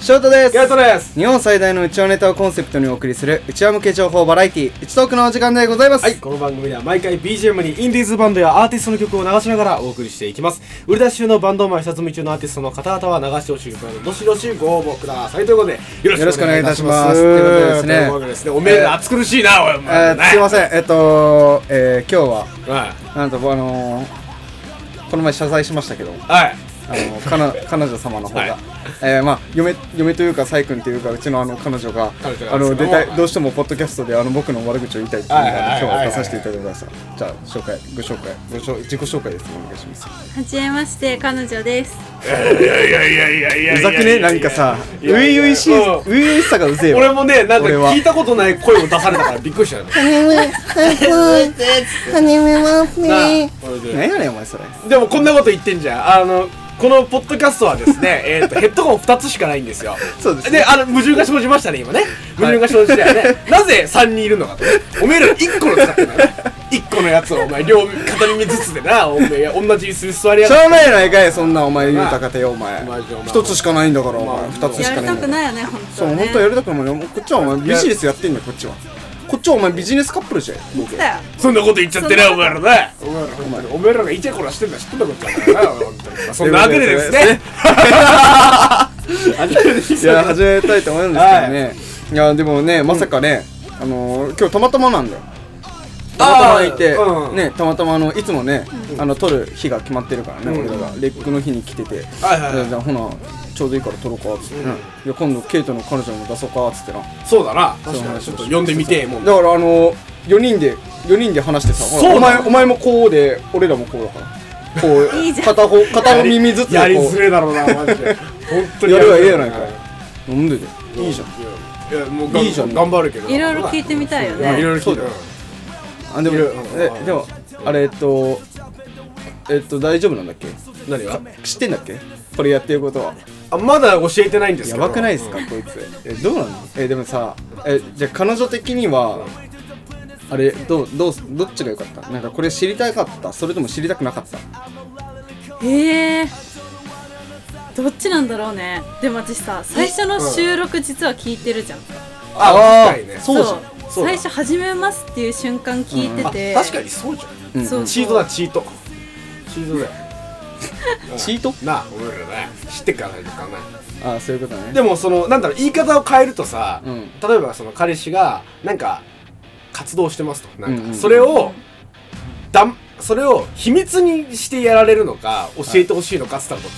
ショートです。ゲートです。日本最大のうちわネタをコンセプトにお送りするうちわ向け情報バラエティ。ー、うちトークのお時間でございます。はい、この番組では毎回 BGM にインディーズバンドやアーティストの曲を流しながらお送りしていきます。売り出し中のバンドマン下積み中のアーティストの方々は流してほしい曲などどしどしご応募ください。ということでよよろしくお願いいたします。ということでですね。ですねおめえ暑苦しいなおいおえ前ー、すいません、えっと、えー、今日は、はなんと、あのー、この前謝罪しましたけど、いはいあの彼女彼女様の方が、はい。えー、まあ嫁嫁というかサイ君というかうちのあの彼女があの出たいどうしてもポッドキャストであの僕の悪口を言いたいっていうので今日は出させていただきました。じゃあ紹介ご紹介ご紹自己紹介ですお願いします。はじめまして彼女です。いやいやいやいやいやうざくねなんかさ初々しいうん。初々しさがうぜえわ俺もねなんか聞いたことない声を出されたからびっくりしたよね。はじめますなあこれで。何やねんお前それ。でもこんなこと言ってんじゃん。あのこのポッドキャストはですね えーとヘッドホン2つしかないんですよ。そうですね。であの矛盾が生じましたね今ね。矛盾が生じたよね、なぜ3人いるのかと。おめえら1個の使ってんだよ1 個のやつをお前両片耳ずつでなおめえ同じ椅子に座りやがっしょうもないかいそんなお前言うたかてよお前。マジお前一つしかないんだからおまあ前二つしやりたかないんだから。くないよね本当そう本当はやりたくないよこっちはお前ビジネスやってんだよこっちはこっちはお前ビジネスカップルじゃん。僕だよ。そんなこと言っちゃってねお前らねお前らお前らお前らがイチャコラしてんだ知ってんだこっちはな本当に。まあそんなわけでですね。いや始めたいと思うんですけどね、い、やでもねまさかね、あのー、今日たまたまなんだよたまたまいて、うん。ねたまたまあのいつもね、あの撮る日が決まってるからね、うん。俺らが。レックの日に来てて、はいはいはい。でじゃあほなちょうどいいから撮ろうかっつって、ねいや今度ケイトの彼女も出そうかっつってな。そうだな。確かに。ちょっと呼んでみてえもんだからあの4人で4人で話してさお前お前もこうで俺らもこうだから。こう 片方片方耳ずつでこう。やりづれえだろうなマジで。本当にやるわええややないかい。なんでで？いいじゃん。んいやもういいじゃん。頑張るけど。いろいろ聞いてみたいよまあいろねいろ聞いてあでもえでもあれえっとえっと大丈夫なんだっけ？何が？知ってんだっけ？これやってることは。あまだ教えてないんですけど。やばくないですかこいつ。えどうなの？えでもさえじゃあ彼女的にはあれどうどうどっちが良かった？なんかこれ知りたかった？それとも知りたくなかった？ええどっちなんだろうね。でも私さ最初の収録実は聞いてるじゃん。あ確かにね。そうじゃん最初「始めます」っていう瞬間聞いてて、確かにそうじゃん。うんそう。チートだチート。チートだよ。チート？なあお前らね。知ってっからないとかなああそういうことね。でもそのなんだろう言い方を変えるとさ、うん。例えばその彼氏がなんか活動してますと。なんかうんうん。それをだんそれを秘密にしてやられるのか教えてほしいのかっつったらどっち？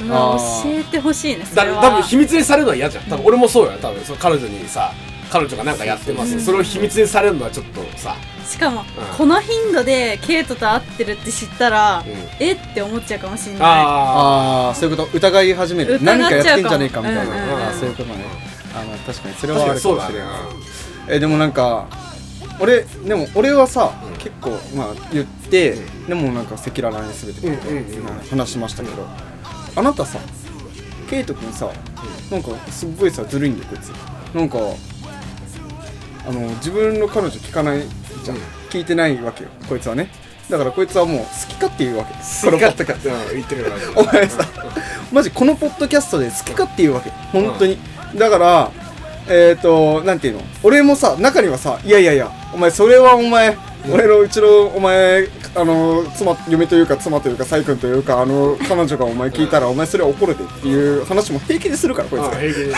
教えてほしいねそだれは。多分秘密にされるのは嫌じゃん。多分俺もそうよ。多分その彼女にさ彼女がなんかやってます、それを秘密にされるのはちょっとさ。しかも、ん。この頻度でケイトと会ってるって知ったら、ん。えって思っちゃうかもしんない。あああそういうこと。疑い始める。何かやってんじゃねえかみたいな、うんうんうん。ああそういうことね。あまあ確かにそれはあるかもしれない。えでもなんか俺でも俺はさ、結構まあ言って、でもなんか赤裸々に全て、うんうんうん。まあ話しましたけど、あなたさケイト君さ、なんかすっごいさずるいんだよこいつ。なんかあの自分の彼女聞かないじゃん、うん聞いてないわけよ。こいつはね。だからこいつはもう好き勝手言うわけ。好きかって言ってるよお前さマジこのポッドキャストで好き勝手言うわけ。本当に、だからえっ、ー、となんていうの？俺もさ中にはさいやいやいやお前それはお前、俺のうちのお前あの妻嫁というか妻というかサイ君というかあの彼女がお前聞いたら、お前それは怒るでっていう話も平気でするからこいつあ平気で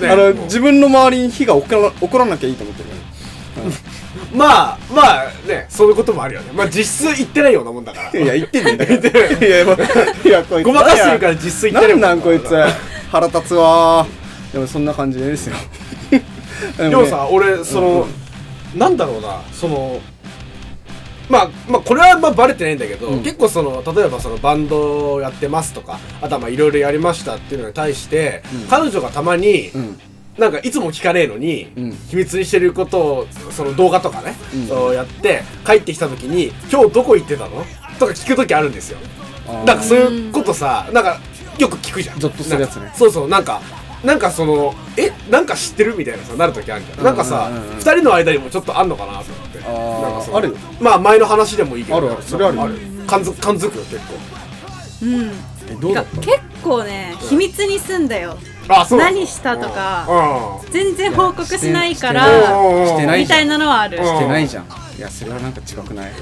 ね。あの自分の周りに火が起こら起こらなきゃいいと思ってる。まあまあねそういうこともあるよね。まあ実質言ってないようなもんだから。いや言ってんねんだから い。やいやいやこいつごまかしてるから実質言ってるもなんこいつ。腹立つわー。でもそんな感じですよ。ででもさ俺その、なんだろうなそのまあまあこれはまあバレてないんだけど、うん。結構その例えばそのバンドをやってますとかあとはまあいろいろやりましたっていうのに対して、うん。彼女がたまに、うん。なんかいつも聞かねえのに、うん。秘密にしてることをその動画とかね、うん。そうやって帰ってきた時に「今日どこ行ってたの?」とか聞く時あるんですよ。なんかそういうことさなんかよく聞くじゃん。ゾッとするやつね。なんかそうそうなんかなんかそのえなんか知ってるみたいなさなる時あるじゃん。なんかさうんうんうん。うん二人の間にもちょっとあんのかなと思って。なんかそのあるよ。まあ前の話でもいいけど。あるある。それあるなんか感づ感づくよ結構。うん。えどうだ結構ね秘密にすんだよ。あそう。何したとか。う全然報告しないからんしてない。みたいなのはある。うん。してないじゃん。いやそれはなんか違くない？い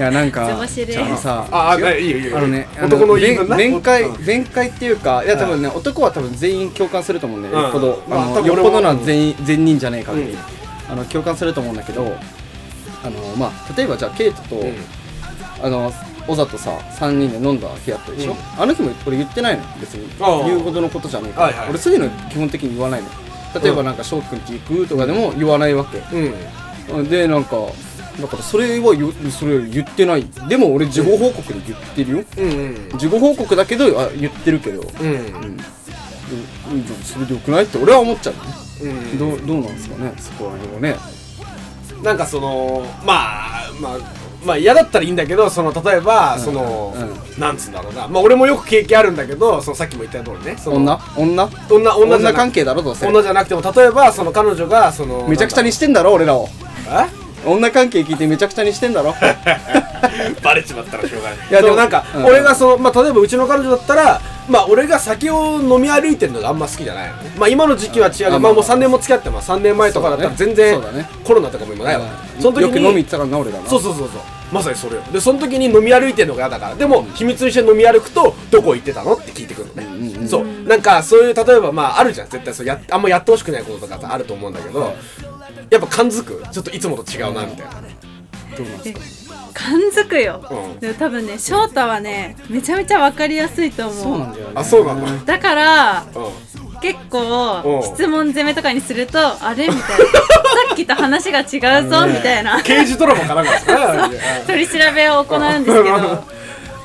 やなんかじゃあさああいいよいいよ。あのねあ男の言い分な。弁弁解うん。弁解っていうかいや多分ね男は多分全員共感すると思うんだようん。よっぽど。まあのよっぽどな全員善人じゃねえ限り。うん。あの共感すると思うんだけどあのまあ例えばじゃあケイトとうん。あの小里とさ3人で飲んだ日あったでしょ、うん。あの日も俺言ってないの別に。ああ。言うほどのことじゃねえから、はいはい。俺そういうの基本的に言わないの。例えばなんか翔くんち行くとかでも言わないわけ、うん。でなんかだからそれは言それ言ってない。でも俺事後報告で言ってるよ。うんうん。事後報告だけどあ言ってるけど。うん。うん。それでよくないって俺は思っちゃう。ね、うん。どうどうなんですかねそこら辺はね。なんかそのまあまあまあ嫌だったらいいんだけどその例えば、うん。その、うなんつうんだろうな。まあ俺もよく経験あるんだけどそのさっきも言った通りねその女？女？女女じゃな女関係だろどうせ。女じゃなくても例えばその彼女がそのめちゃくちゃにしてんだろ俺らを。え？女関係聞いてめちゃくちゃにしてんだろ。バレちまったらしょうがない。いやでもなんか、うん。俺がそのまあ例えばうちの彼女だったらまあ俺が酒を飲み歩いてるのがあんま好きじゃない。のねまあ今の時期は違うまあもうまあ3年も付き合ってます。3年前とかだったら全然そうだね。コロナとかも今ないわ。うん。その時によく飲み行ってたからな俺らなそうそうそうそう。まさにそれよ。でその時に飲み歩いてるのが嫌だから。でも秘密にして飲み歩くとどこ行ってたのって聞いてくるのね、うんうんうん。そう。なんかそういう例えばまああるじゃん。絶対そうやあんまやってほしくないこととかさあると思うんだけどやっぱ感づく？ちょっといつもと違うなみたいな。どうなんですか感づくよ、うん。でも多分ね翔太はねめちゃめちゃ分かりやすいと思う。そうなんだよね。あそうなんだ。だからう結うん。構質問攻めとかにするとあれ？みたいな。さっきと話が違うぞみたいな。刑事ドラマかなんかですかね。取り調べを行うんですけど。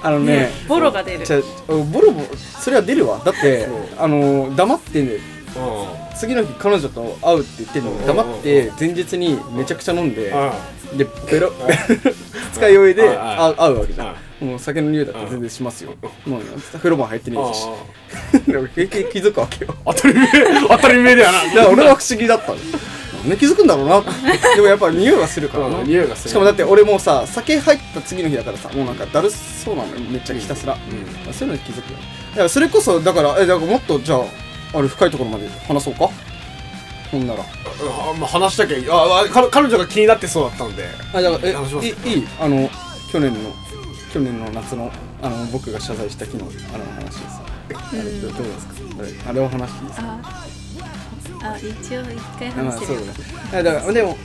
あのねねボロが出る。じゃあボロボロそれは出るわ。だってうあの黙ってねう次の日彼女と会うって言ってんのうん。に黙って前日にめちゃくちゃ飲んででベロ 二日酔いでうん。会うわけじゃん。もう酒の匂いだったら全然しますよ。もう風呂も入ってねえし。でも平気気づくわけよ。当たり前当たり前だよな。だから俺は不思議だったの。なんで気づくんだろうな。でもやっぱ匂いはするからな。うん匂いがする。しかもだって俺もうさ酒入った次の日だからさもうなんかだるそうなのよ。めっちゃひたすら、そういうのに気づくよ。だからそれこそだからえだからもっとじゃああれ深いところまで話そうか？ほんなら。あまあ話したきゃいいああ彼彼女が気になってそうだったのであだからえ話します。いいい？いあの去年の去年の夏のあの僕が謝罪した日のあの話です。あれどどうですか？あれあれを話していいですか？ああ一応一回あまあ話してるよそうだね。あだからでも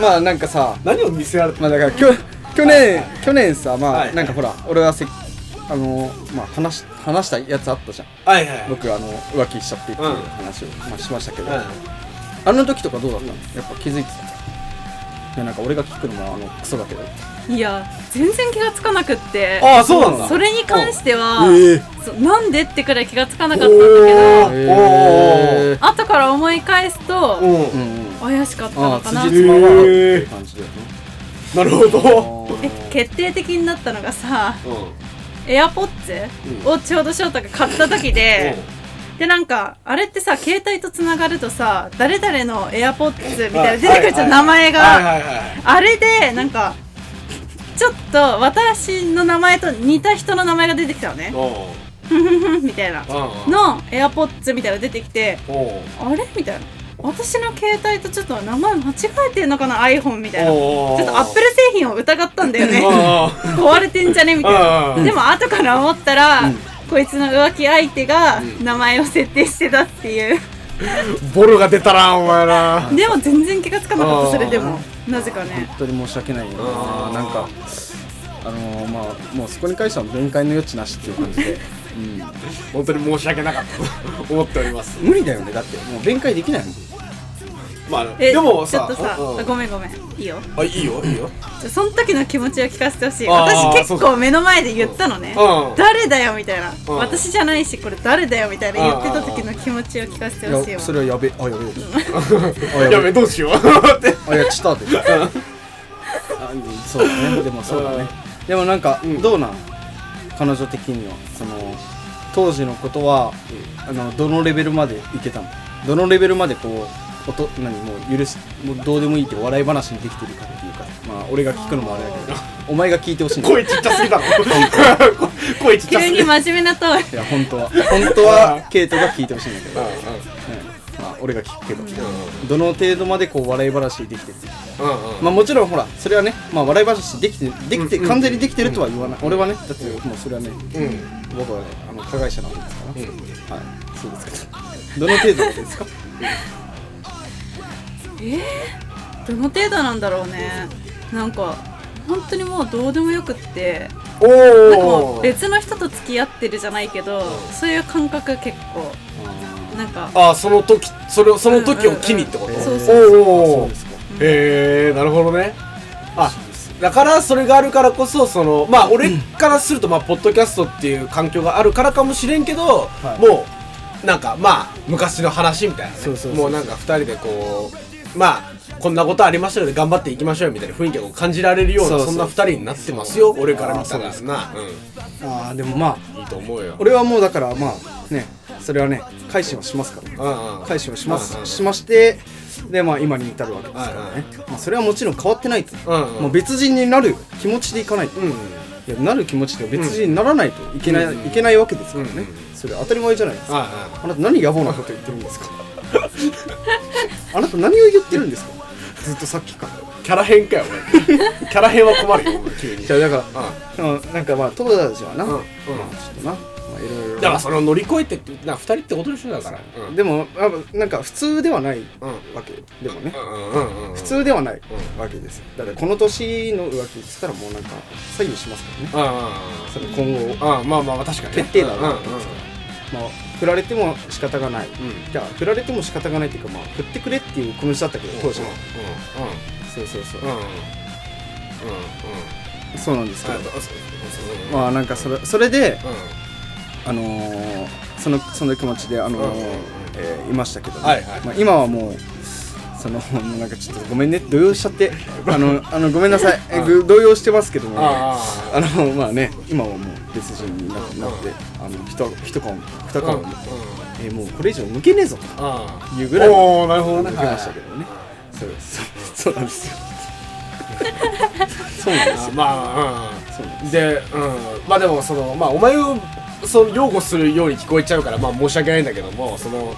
まあなんかさ何を見せられてまあだからきょ去年去年さまあ、はい。なんかほら俺はせあのまあ話し話したやつあったじゃん。はいはい。僕あの浮気しちゃってっていううん。話を、まあ、しましたけど、うん。あの時とかどうだったの？やっぱ気づいてた？いやなんか俺が聞くのもあのクソだけど。いや全然気がつかなくって。ああそうなんだ。それに関しては、ええそうなんでってくらい気がつかなかったんだけおどえー。後から思い返すとうん。うんうん怪しかったあのかな。あ辻褄は合うっていう感じだよね。なるほど。え決定的になったのがさうんエアポッツうん。をちょうど翔太が買った時で、でなんかあれってさ携帯とつながるとさ誰々のエアポッツみたいな出てくるじゃん、名前が、あれでなんかちょっと私の名前と似た人の名前が出てきたのね。みたいな。うんのエアポッツみたいなの出てきてあれ？みたいな私の携帯とちょっと名前間違えてんのかな？iPhone みたいな。ちょっとアップル製品を疑ったんだよね。あ壊れてんじゃね？みたいあなでも後から思ったら、うん。こいつの浮気相手がうん名前を設定してたっていう。ボロが出たなお前なでも全然気がつかなかったそれでも。なぜかね。本当に申し訳ないよ。ななんかあのー、まあもうそこに関しては弁解の余地なしっていう感じで、うん、本当に申し訳なかったと思っております。無理だよね。だってもう弁解できないもんまあえでもさちょっとさうんあごめんごめんいいよ。あいいよいいよ。その時の気持ちを聞かせてほしい。私結構目の前で言ったのね。うん。誰だよみたいな。うん。私じゃないしこれ誰だよみたいな言ってた時の気持ちを聞かせてほしいわ。いやそれはやべあやべ。あやべどうしよう。あやっちゃったって。あそうだね。でもそうだね。でもなんか、うん。どうなん？彼女的には。その当時のことは、あのどのレベルまでいけたの？どのレベルまでこう音何もう許しもうどうでもいいって笑い話にできてるかっていうかまあ俺が聞くのもあれだけど お前が聞いてほしいんだ声ちっちゃすぎだろ 声ちっちゃす急に真面目なトーン。いや本当は。本当はケイトが聞いてほしいんだけど、うん。ねまあ、俺が聞くけど、んどの程度までこう笑い話できてるうんうん。まあもちろんほらそれはね、まあ、笑い話できてできて、うん完全にできてるとは言わない、俺はねだってもうそれはね、うん。僕はねあの加害者なんですから、うん。はい。そうですけど。どの程度ですか？どの程度なんだろうね。なんか本当にもうどうでもよくって。おなんかもおう別の人と付き合ってるじゃないけどそういう感覚結構。なんかああその時それをその時を機にってこと？うんうんうん。そうそうそおおうへえなるほどね。あだからそれがあるからこそそのまあ俺からするとまあポッドキャストっていう環境があるからかもしれんけど、はい。もうなんかまあ昔の話みたいなね。そうそうそうそう。もうなんか二人でこうまあこんなことありましたので頑張っていきましょうよみたいな雰囲気を感じられるようなそんな二人になってますよ俺から見たら。あーそうなああでもまあうんいいと思うよ。俺はもうだからまあねそれはね改心はしますから。うんうん。改心をします、うんうんしましてでまあ今に至るわけですからね、まあ、それはもちろん変わってないと、うんうん。もう別人になる気持ちでいかないと、うんいやなる気持ちで別人にならないといけない、うんいけないわけですからね、うんそれ当たり前じゃないですか、ああなた何野暮なこと言ってるんですか あなた何を言ってるんですか？ずっとさっきから。キャラ変かよ俺キャラ変は困るよ急に。じゃあだから、うん、なんかまあ友達はな、うんうん。まあちょっとな、まあ、いろいろ。だからそれを乗り越えてってな二人ってことでしょだから。うん。でもあなんか普通ではないうんわけ。よでもね、うんうんうん普通ではないうんわけですよ。だからこの年の浮気って言ったらもうなんか左右しますからね。うんその今後うんうんまあまあまあ確かにね。決定だうんうんなってますからまあ振られても仕方がない、ん。じゃあ振られても仕方がないっていうかまあ振ってくれっていう気持ちだったけど当時は、うん。そうそうそう。うん。うん。うん。そうなんですけど、まあなんかそれそれでうん。あのーそのその気持ちであのーうん。うん。うん。えーいましたけどね、はいはい。まあ、今はもうそのなんかちょっとごめんね動揺しちゃって。あのあのごめんなさい。動揺してますけども。ああ。のまあね今はもう別人になってあの一一顔二顔もえーもうこれ以上抜けねえぞあと。いうぐらいおおなるほどね。抜けましたけどね。そうです。そう なんですよ。そうなんですよ。まあそうなんうん。でうん。まあでもそのまあお前をその擁護するように聞こえちゃうからまあ申し訳ないんだけどもその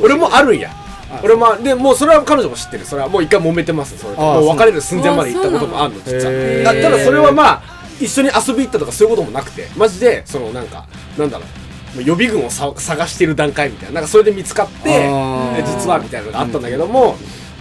俺もあるんやあ俺もでもうそれは彼女も知ってる。それはもう一回揉めてます。それもう別れる寸前まで行ったこともあるのただそれはまあ一緒に遊び行ったとかそういうこともなくて。マジでそのなんかなんだろう。予備軍をさ探してる段階みたいな。なんかそれで見つかって実はみたいなのがあったんだけども、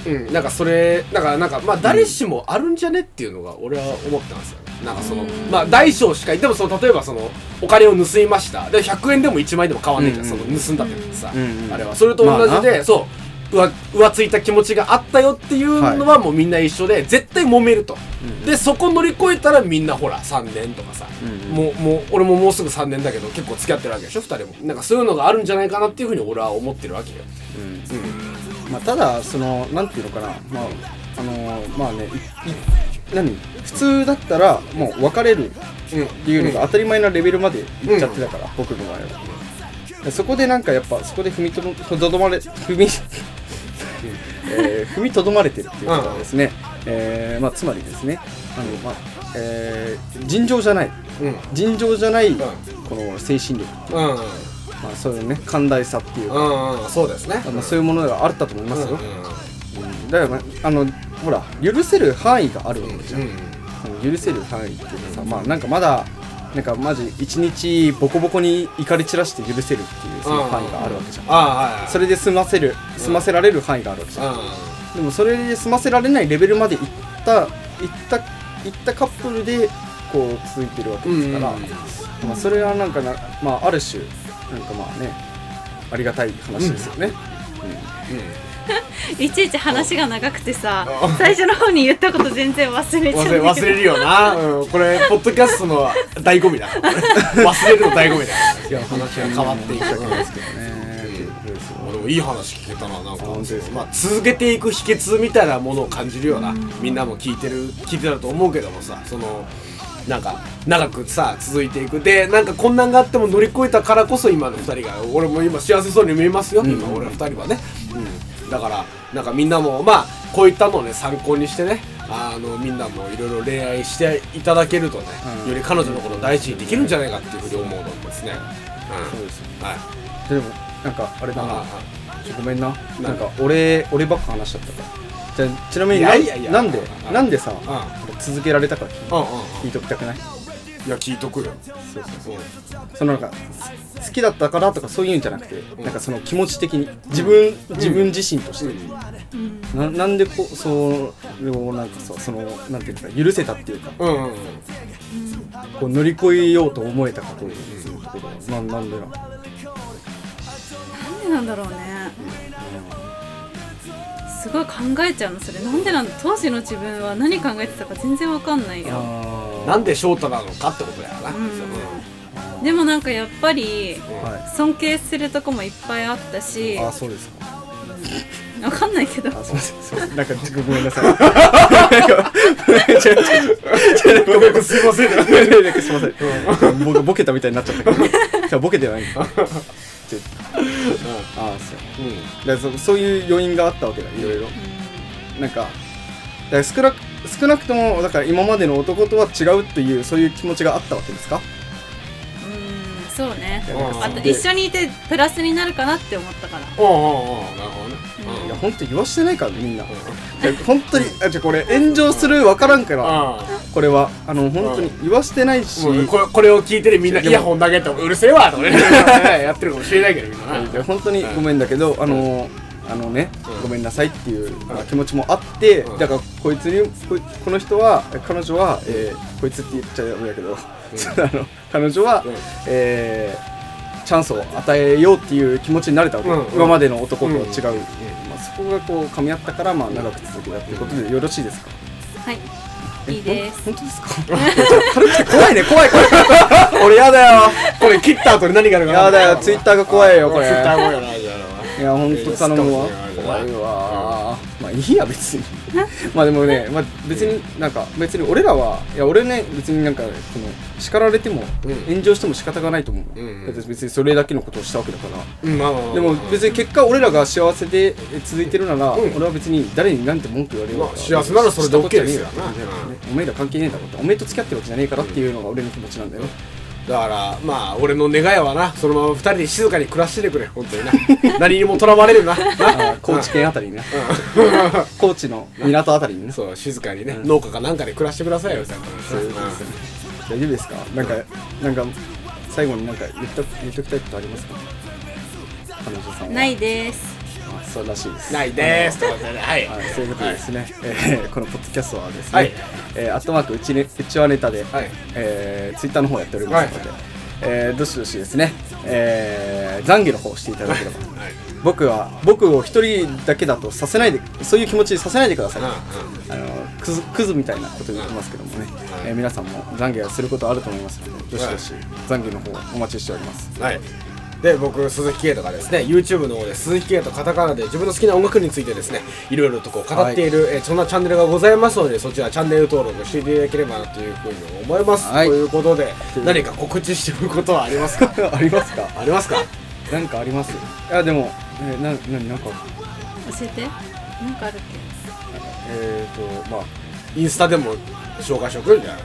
うん、なんかそれなんかなんかまあ誰しもあるんじゃねっていうのが俺は思ってたんですよなんかそのまあ大小しかでもその例えばそのお金を盗みました。で100円でも1万円でも変わんないじゃん、うんうんその盗んだってさ、うんうんあれは。それと同じで、まそう浮浮ついた気持ちがあったよっていうのはもうみんな一緒で絶対揉めると、でそこ乗り越えたらみんなほら3年とかさ、うんもうもう俺ももうすぐ3年だけど結構付き合ってるわけでしょ2人も。なんかそういうのがあるんじゃないかなっていうふうに俺は思ってるわけよ。うん。まあ、ただそのなんていうのかな。まああのーまあねいい何？普通だったらもう別れるうんっていうのが当たり前なレベルまでいっちゃってたから、僕の場合は。でそこでなんかやっぱそこで踏みとどとどまれ踏み、えー踏みとどまれてるっていうことはですね、えーまあ、つまりですねあの、まあえー尋常じゃないうん。尋常じゃないん。この精神力、うんうん。まあ、そういうね寛大さっていうか、うんうん。そうですね。まあ、そういうものがあったと思いますよ、うんうんだから、まあ、あのほら許せる範囲があるわけじゃん、うん許せる範囲っていうかさ、まあなんかまだなんかマジ一日ボコボコに怒り散らして許せるっていうその範囲があるわけじゃん、はいはい。それで済ませる済ませられる範囲があるわけじゃん、うでもそれで済ませられないレベルまでいったいったいったカップルでこう続いてるわけんですから、うんまあ、それはなんかな、まあ、ある種なんかまあねありがたい話ですよね、いちいち話が長くてさ最初の方に言ったこと全然忘れちゃうん忘れるよな、うん、これポッドキャストの醍醐味だ。忘れるの醍醐味だ。いや話が変わっていく申し訳ないですけどね、でもいい話聞けたななんか。まあ、続けていく秘訣みたいなものを感じるようなみんなも聞いてる聞いてたと思うけどもさそのなんか長くさ続いていく。でなんか困難があっても乗り越えたからこそ今の2人が俺も今幸せそうに見えますよ、今俺ら2人はね、うん、だからなんかみんなもまあこういったのをね参考にしてねあのみんなもいろいろ恋愛していただけるとね、うん。より彼女のことを大事にできるんじゃないかっていうふうに思うのですね、そうですうん、はい。でもなんかあれだな。ごめんな。ななんか俺俺ばっか話しちゃったから。じゃあちなみになんでうんなんでさあ続けられたかうんうん。聞いときたくない？いや聞いとくよ。そうそうそう。そのなんか好きだったからとかそういうんじゃなくてなんかその気持ち的に。自分自分自身として。うん。ななんでこうそうをなんかさそのなんていうか許せたっていうか。うんうんうん。こう乗り越えようと思えたかという。ところなんなんでななんでなんだろうね。すごい考えちゃうのそれ。なんでなんだ当時の自分は何考えてたか全然わかんないよ。あなんで翔太なのかってことだよな、うん。でもなんかやっぱりは尊敬するとこもいっぱいあったしいあそうですか。わかんないけど。あす。いませんなんか ごめんなさい。ごめんすい。ませんすい。ません僕ボケたみたいになっちゃったけど。じゃあボケてない。ん。だああそう。だからそそういう要因があったわけだいろいろ。なんかだ少なく少なくともだから今までの男とは違うっていうそういう気持ちがあったわけですか？うんそうね。うん。あと一緒にいてプラスになるかなって思ったから。うんうんうん。なるほどね。うん。いや本当言わしてないからねみんな、本当にあじゃあこれ炎上するわからんからあこれは。あの本当に言わしてないし、これこれを聞いてるみんなイヤホン投げてもうるせえわとかね。やってるかもしれないけどみんな。本当にごめんだけど、あのあのね、うん。ごめんなさいっていう、まあ気持ちもあって、うん。だからこいつにこの人は彼女は、えーこいつって言っちゃダメだけど、あの彼女は、うん。えーチャンスを与えようっていう気持ちになれたわけ、うん。今までの男とは違う、うん。まあ、そこがこう噛み合ったから、まあ、長く続けたっていうことでよろしいですか、はい。えいいです。本当ですか？軽くて怖いね怖い怖い。俺や だよ。これ切った後に何があるかなやだよ。ツイッターが怖いよこれ。ツイッター怖いよいや、ほんと頼むわ。怖いわ。まあいいや、別に。まあでもね、まあ別になんか、別に俺らは、いや、俺ね、別になんか、その、叱られても、うん。炎上しても仕方がないと思う。うんうん。だって別にそれだけのことをしたわけだから。でも別に結果俺らが幸せで続いてるなら、うん。俺は別に誰に何て文句言われようまあ幸せならそれで OK ですよ。したことじゃねえから関係ねえだろって。お前と付き合ってるわけじゃねえからっていうのが俺の気持ちなんだよ。ね、だからまあ俺の願いはなそのまま二人で静かに暮らしててくれ。本当にな。何にもとらわれるな。高知県あたりにね 高知の港あたりにねそう静かにね、農家かなんかで暮らしてくださいよ。ちゃんとそういうことですよね大丈夫ですか？なんかなんか最後になんか言っと言っときたいことありますか？彼女さんは。ないです。あそうらしいです。ないです。ということではい。はい、そういうことでですね、えーこのポッドキャストはですね、はい。えーアットマークうち,、ね、うちはネタで、はい。えーツイッターの方やっておりますので、えーどしどしですね、えー、懺悔の方をしていただければ、はい。僕は僕を一人だけだとさせないでそういう気持ちにさせないでください、うんうんあのクズクズみたいなこと言ってますけどもね、えー皆さんも懺悔をすることあると思いますのでどしどし懺悔の方お待ちしております。はいで僕鈴木圭とかですね YouTube の方で鈴木圭とカタカナで自分の好きな音楽についてですねいろいろとこう語っている、えーそんなチャンネルがございますのでそちらチャンネル登録していただければなというふうに思います、はい。ということで何か告知してることはありますか？ありますか？ありますか？なんかあります？いやでも、えー、なななんか。教えて。なんかあるっえっ、ー、とまあインスタでも紹介しておく？んじゃな。い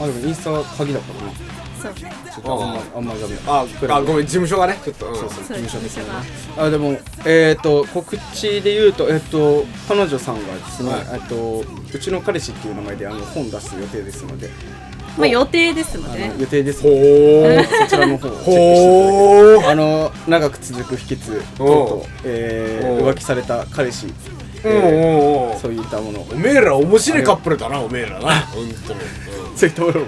あでもインスタは鍵だからな。けそう。ねちょっとあんまあんまりダメだ。ああごめん事務所がね。ちょっと、うん、そうそう事務所ですよね。があでもえっ、と告知で言うとえっ、と彼女さんがですね、はい。えっとうちの彼氏っていう名前であの本出す予定ですので、まあ予定ですのあでの予定ですほー。そちらの方をチェックしてほー。あの長く続く秘訣とえー浮気された彼氏、えおうーおうおうそういったものを。おめえら面白いカップルだなおめえらな。本当にそういったものを、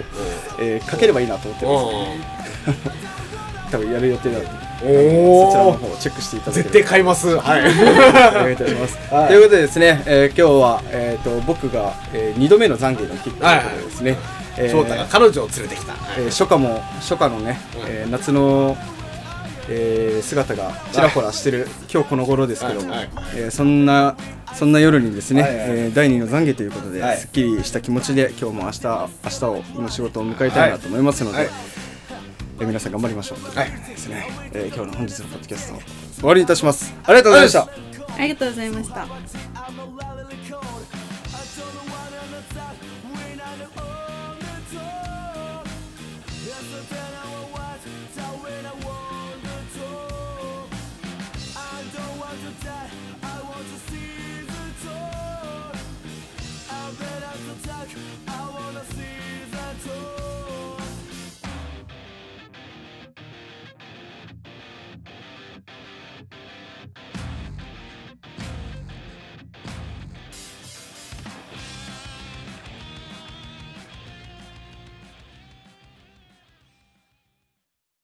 えーかければいいなと思ってます、うん。多分やる予定なのでおおそちらの方をチェックしていただければ。絶対買います。はい。お願いいたします。はい。ということでですね、えー今日は、えー、と僕が、え2度目の懺悔の日ということでですね、えー翔太が彼女を連れてきた。えー初夏も初夏のね、うん。えー夏の、えー、姿がちらほらしてる、はい、今日この頃ですけども、はい、えー、そんなそんな夜にですね、はい、えー、第2の懺悔ということで、はい、すっきりした気持ちで今日も明日明日をの仕事を迎えたいなと思いますので、はい、えー、皆さん頑張りましょうということですね、えー、今日の本日のポッドキャスト終わりにいたします。ありがとうございました。ありがとうございました。